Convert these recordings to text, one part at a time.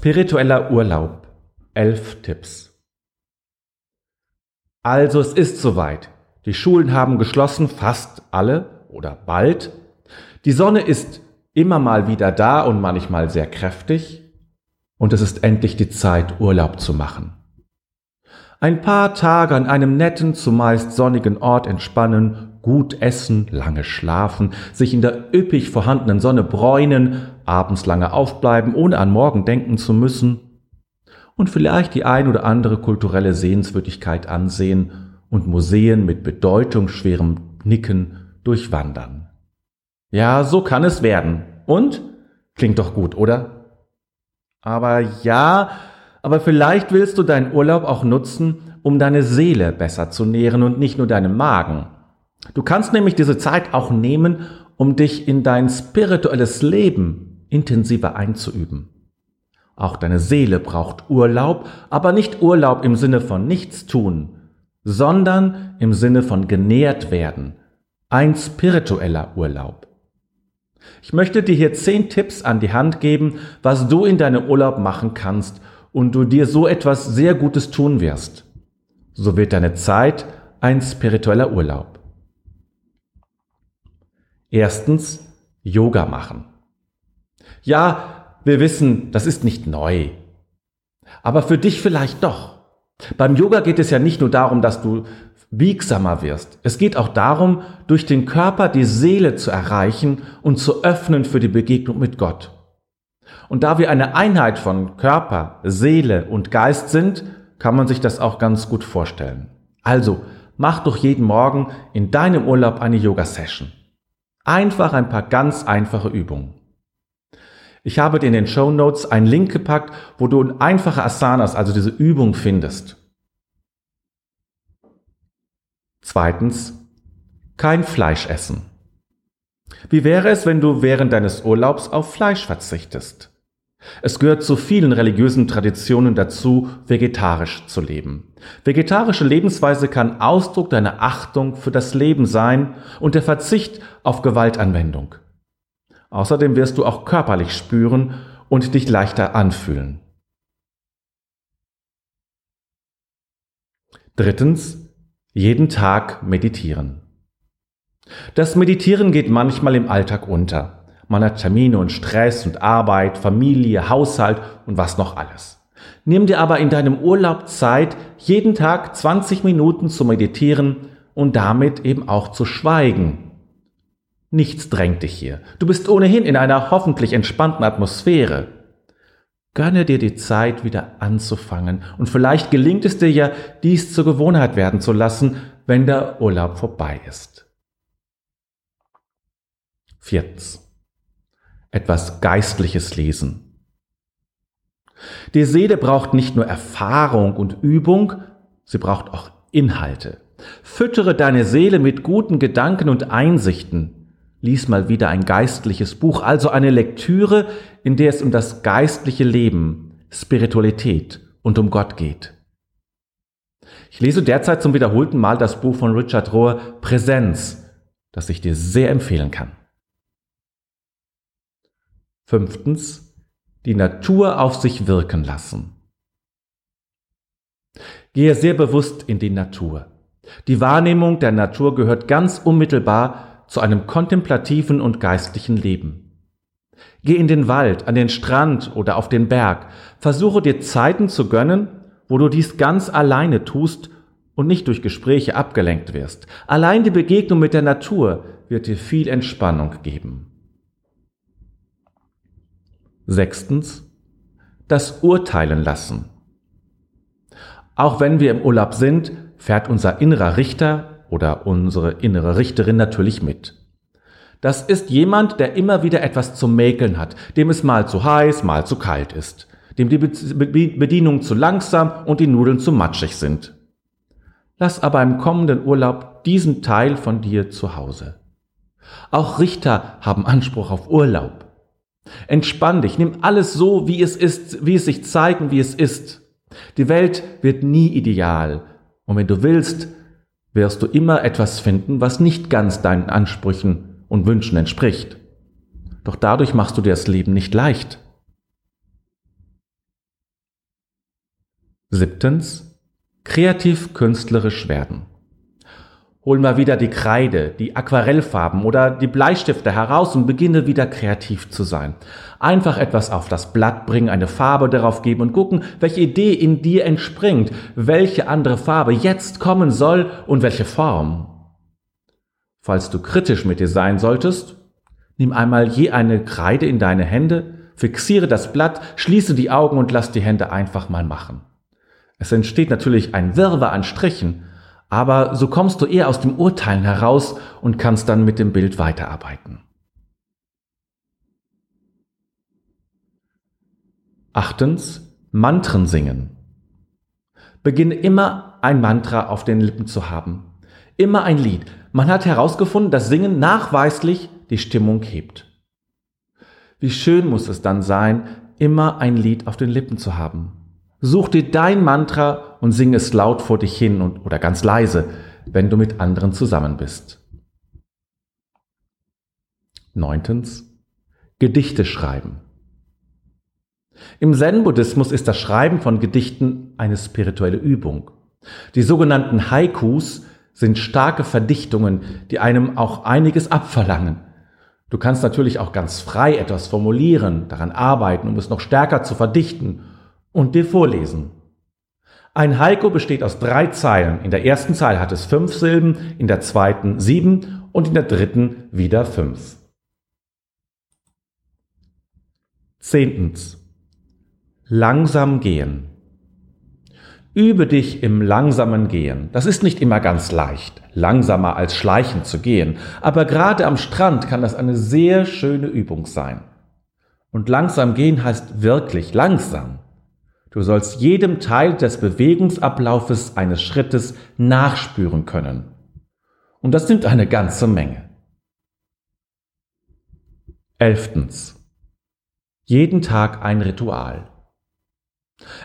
Spiritueller Urlaub. Elf Tipps. Also es ist soweit. Die Schulen haben geschlossen, fast alle oder bald. Die Sonne ist immer mal wieder da und manchmal sehr kräftig. Und es ist endlich die Zeit, Urlaub zu machen. Ein paar Tage an einem netten, zumeist sonnigen Ort entspannen, gut essen, lange schlafen, sich in der üppig vorhandenen Sonne bräunen, abends lange aufbleiben, ohne an morgen denken zu müssen und vielleicht die ein oder andere kulturelle Sehenswürdigkeit ansehen und Museen mit bedeutungsschwerem Nicken durchwandern. Ja, so kann es werden. Und? Klingt doch gut, oder? Aber ja, aber vielleicht willst du deinen Urlaub auch nutzen, um deine Seele besser zu nähren und nicht nur deinen Magen. Du kannst nämlich diese Zeit auch nehmen, um dich in dein spirituelles Leben intensiver einzuüben. Auch deine Seele braucht Urlaub, aber nicht Urlaub im Sinne von nichts tun, sondern im Sinne von genährt werden. Ein spiritueller Urlaub. Ich möchte dir hier zehn Tipps an die Hand geben, was du in deinem Urlaub machen kannst und du dir so etwas sehr Gutes tun wirst. So wird deine Zeit ein spiritueller Urlaub. Erstens, Yoga machen. Ja, wir wissen, das ist nicht neu. Aber für dich vielleicht doch. Beim Yoga geht es ja nicht nur darum, dass du biegsamer wirst. Es geht auch darum, durch den Körper die Seele zu erreichen und zu öffnen für die Begegnung mit Gott. Und da wir eine Einheit von Körper, Seele und Geist sind, kann man sich das auch ganz gut vorstellen. Also, mach doch jeden Morgen in deinem Urlaub eine Yoga-Session. Einfach ein paar ganz einfache Übungen. Ich habe dir in den Show Notes einen Link gepackt, wo du einfache Asanas, also diese Übung findest. Zweitens, kein Fleisch essen. Wie wäre es, wenn du während deines Urlaubs auf Fleisch verzichtest? Es gehört zu vielen religiösen Traditionen dazu, vegetarisch zu leben. Vegetarische Lebensweise kann Ausdruck deiner Achtung für das Leben sein und der Verzicht auf Gewaltanwendung. Außerdem wirst du auch körperlich spüren und dich leichter anfühlen. Drittens, jeden Tag meditieren. Das Meditieren geht manchmal im Alltag unter. Man hat Termine und Stress und Arbeit, Familie, Haushalt und was noch alles. Nimm dir aber in deinem Urlaub Zeit, jeden Tag 20 Minuten zu meditieren und damit eben auch zu schweigen. Nichts drängt dich hier. Du bist ohnehin in einer hoffentlich entspannten Atmosphäre. Gönne dir die Zeit, wieder anzufangen, und vielleicht gelingt es dir ja, dies zur Gewohnheit werden zu lassen, wenn der Urlaub vorbei ist. Viertens etwas Geistliches lesen. Die Seele braucht nicht nur Erfahrung und Übung, sie braucht auch Inhalte. Füttere deine Seele mit guten Gedanken und Einsichten. Lies mal wieder ein geistliches Buch, also eine Lektüre, in der es um das geistliche Leben, Spiritualität und um Gott geht. Ich lese derzeit zum wiederholten Mal das Buch von Richard Rohr Präsenz, das ich dir sehr empfehlen kann. Fünftens, die Natur auf sich wirken lassen. Gehe sehr bewusst in die Natur. Die Wahrnehmung der Natur gehört ganz unmittelbar zu einem kontemplativen und geistlichen Leben. Geh in den Wald, an den Strand oder auf den Berg. Versuche dir Zeiten zu gönnen, wo du dies ganz alleine tust und nicht durch Gespräche abgelenkt wirst. Allein die Begegnung mit der Natur wird dir viel Entspannung geben. Sechstens, das Urteilen lassen. Auch wenn wir im Urlaub sind, fährt unser innerer Richter oder unsere innere Richterin natürlich mit. Das ist jemand, der immer wieder etwas zu mäkeln hat, dem es mal zu heiß, mal zu kalt ist, dem die Bedienungen zu langsam und die Nudeln zu matschig sind. Lass aber im kommenden Urlaub diesen Teil von dir zu Hause. Auch Richter haben Anspruch auf Urlaub. Entspann dich, nimm alles so, wie es ist, wie es sich zeigt und wie es ist. Die Welt wird nie ideal. Und wenn du willst, wirst du immer etwas finden, was nicht ganz deinen Ansprüchen und Wünschen entspricht. Doch dadurch machst du dir das Leben nicht leicht. Siebtens, kreativ künstlerisch werden. Hol mal wieder die Kreide, die Aquarellfarben oder die Bleistifte heraus und beginne wieder kreativ zu sein. Einfach etwas auf das Blatt bringen, eine Farbe darauf geben und gucken, welche Idee in dir entspringt, welche andere Farbe jetzt kommen soll und welche Form. Falls du kritisch mit dir sein solltest, nimm einmal je eine Kreide in deine Hände, fixiere das Blatt, schließe die Augen und lass die Hände einfach mal machen. Es entsteht natürlich ein Wirrwarr an Strichen, aber so kommst du eher aus dem Urteilen heraus und kannst dann mit dem Bild weiterarbeiten. Achtens, Mantren singen. Beginne immer ein Mantra auf den Lippen zu haben. Immer ein Lied. Man hat herausgefunden, dass Singen nachweislich die Stimmung hebt. Wie schön muss es dann sein, immer ein Lied auf den Lippen zu haben. Such dir dein Mantra und sing es laut vor dich hin und, oder ganz leise, wenn du mit anderen zusammen bist. Neuntens. Gedichte schreiben. Im Zen-Buddhismus ist das Schreiben von Gedichten eine spirituelle Übung. Die sogenannten Haikus sind starke Verdichtungen, die einem auch einiges abverlangen. Du kannst natürlich auch ganz frei etwas formulieren, daran arbeiten, um es noch stärker zu verdichten und dir vorlesen. Ein Haiku besteht aus drei Zeilen. In der ersten Zeile hat es fünf Silben, in der zweiten sieben und in der dritten wieder fünf. Zehntens. Langsam gehen. Übe dich im langsamen Gehen. Das ist nicht immer ganz leicht, langsamer als schleichend zu gehen, aber gerade am Strand kann das eine sehr schöne Übung sein. Und langsam gehen heißt wirklich langsam. Du sollst jedem Teil des Bewegungsablaufes eines Schrittes nachspüren können. Und das nimmt eine ganze Menge. Elftens. Jeden Tag ein Ritual.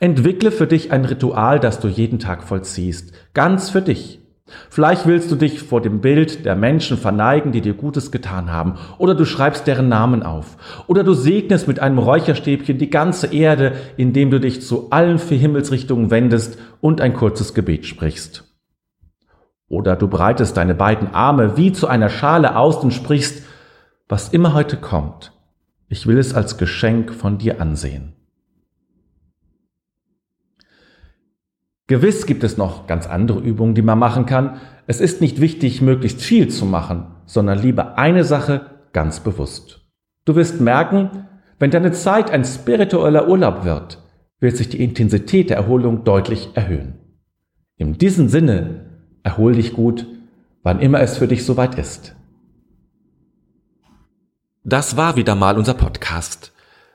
Entwickle für dich ein Ritual, das du jeden Tag vollziehst, ganz für dich. Vielleicht willst du dich vor dem Bild der Menschen verneigen, die dir Gutes getan haben, oder du schreibst deren Namen auf, oder du segnest mit einem Räucherstäbchen die ganze Erde, indem du dich zu allen vier Himmelsrichtungen wendest und ein kurzes Gebet sprichst. Oder du breitest deine beiden Arme wie zu einer Schale aus und sprichst, was immer heute kommt, ich will es als Geschenk von dir ansehen. Gewiss gibt es noch ganz andere Übungen, die man machen kann. Es ist nicht wichtig, möglichst viel zu machen, sondern lieber eine Sache ganz bewusst. Du wirst merken, wenn deine Zeit ein spiritueller Urlaub wird, wird sich die Intensität der Erholung deutlich erhöhen. In diesem Sinne, erhol dich gut, wann immer es für dich soweit ist. Das war wieder mal unser Podcast.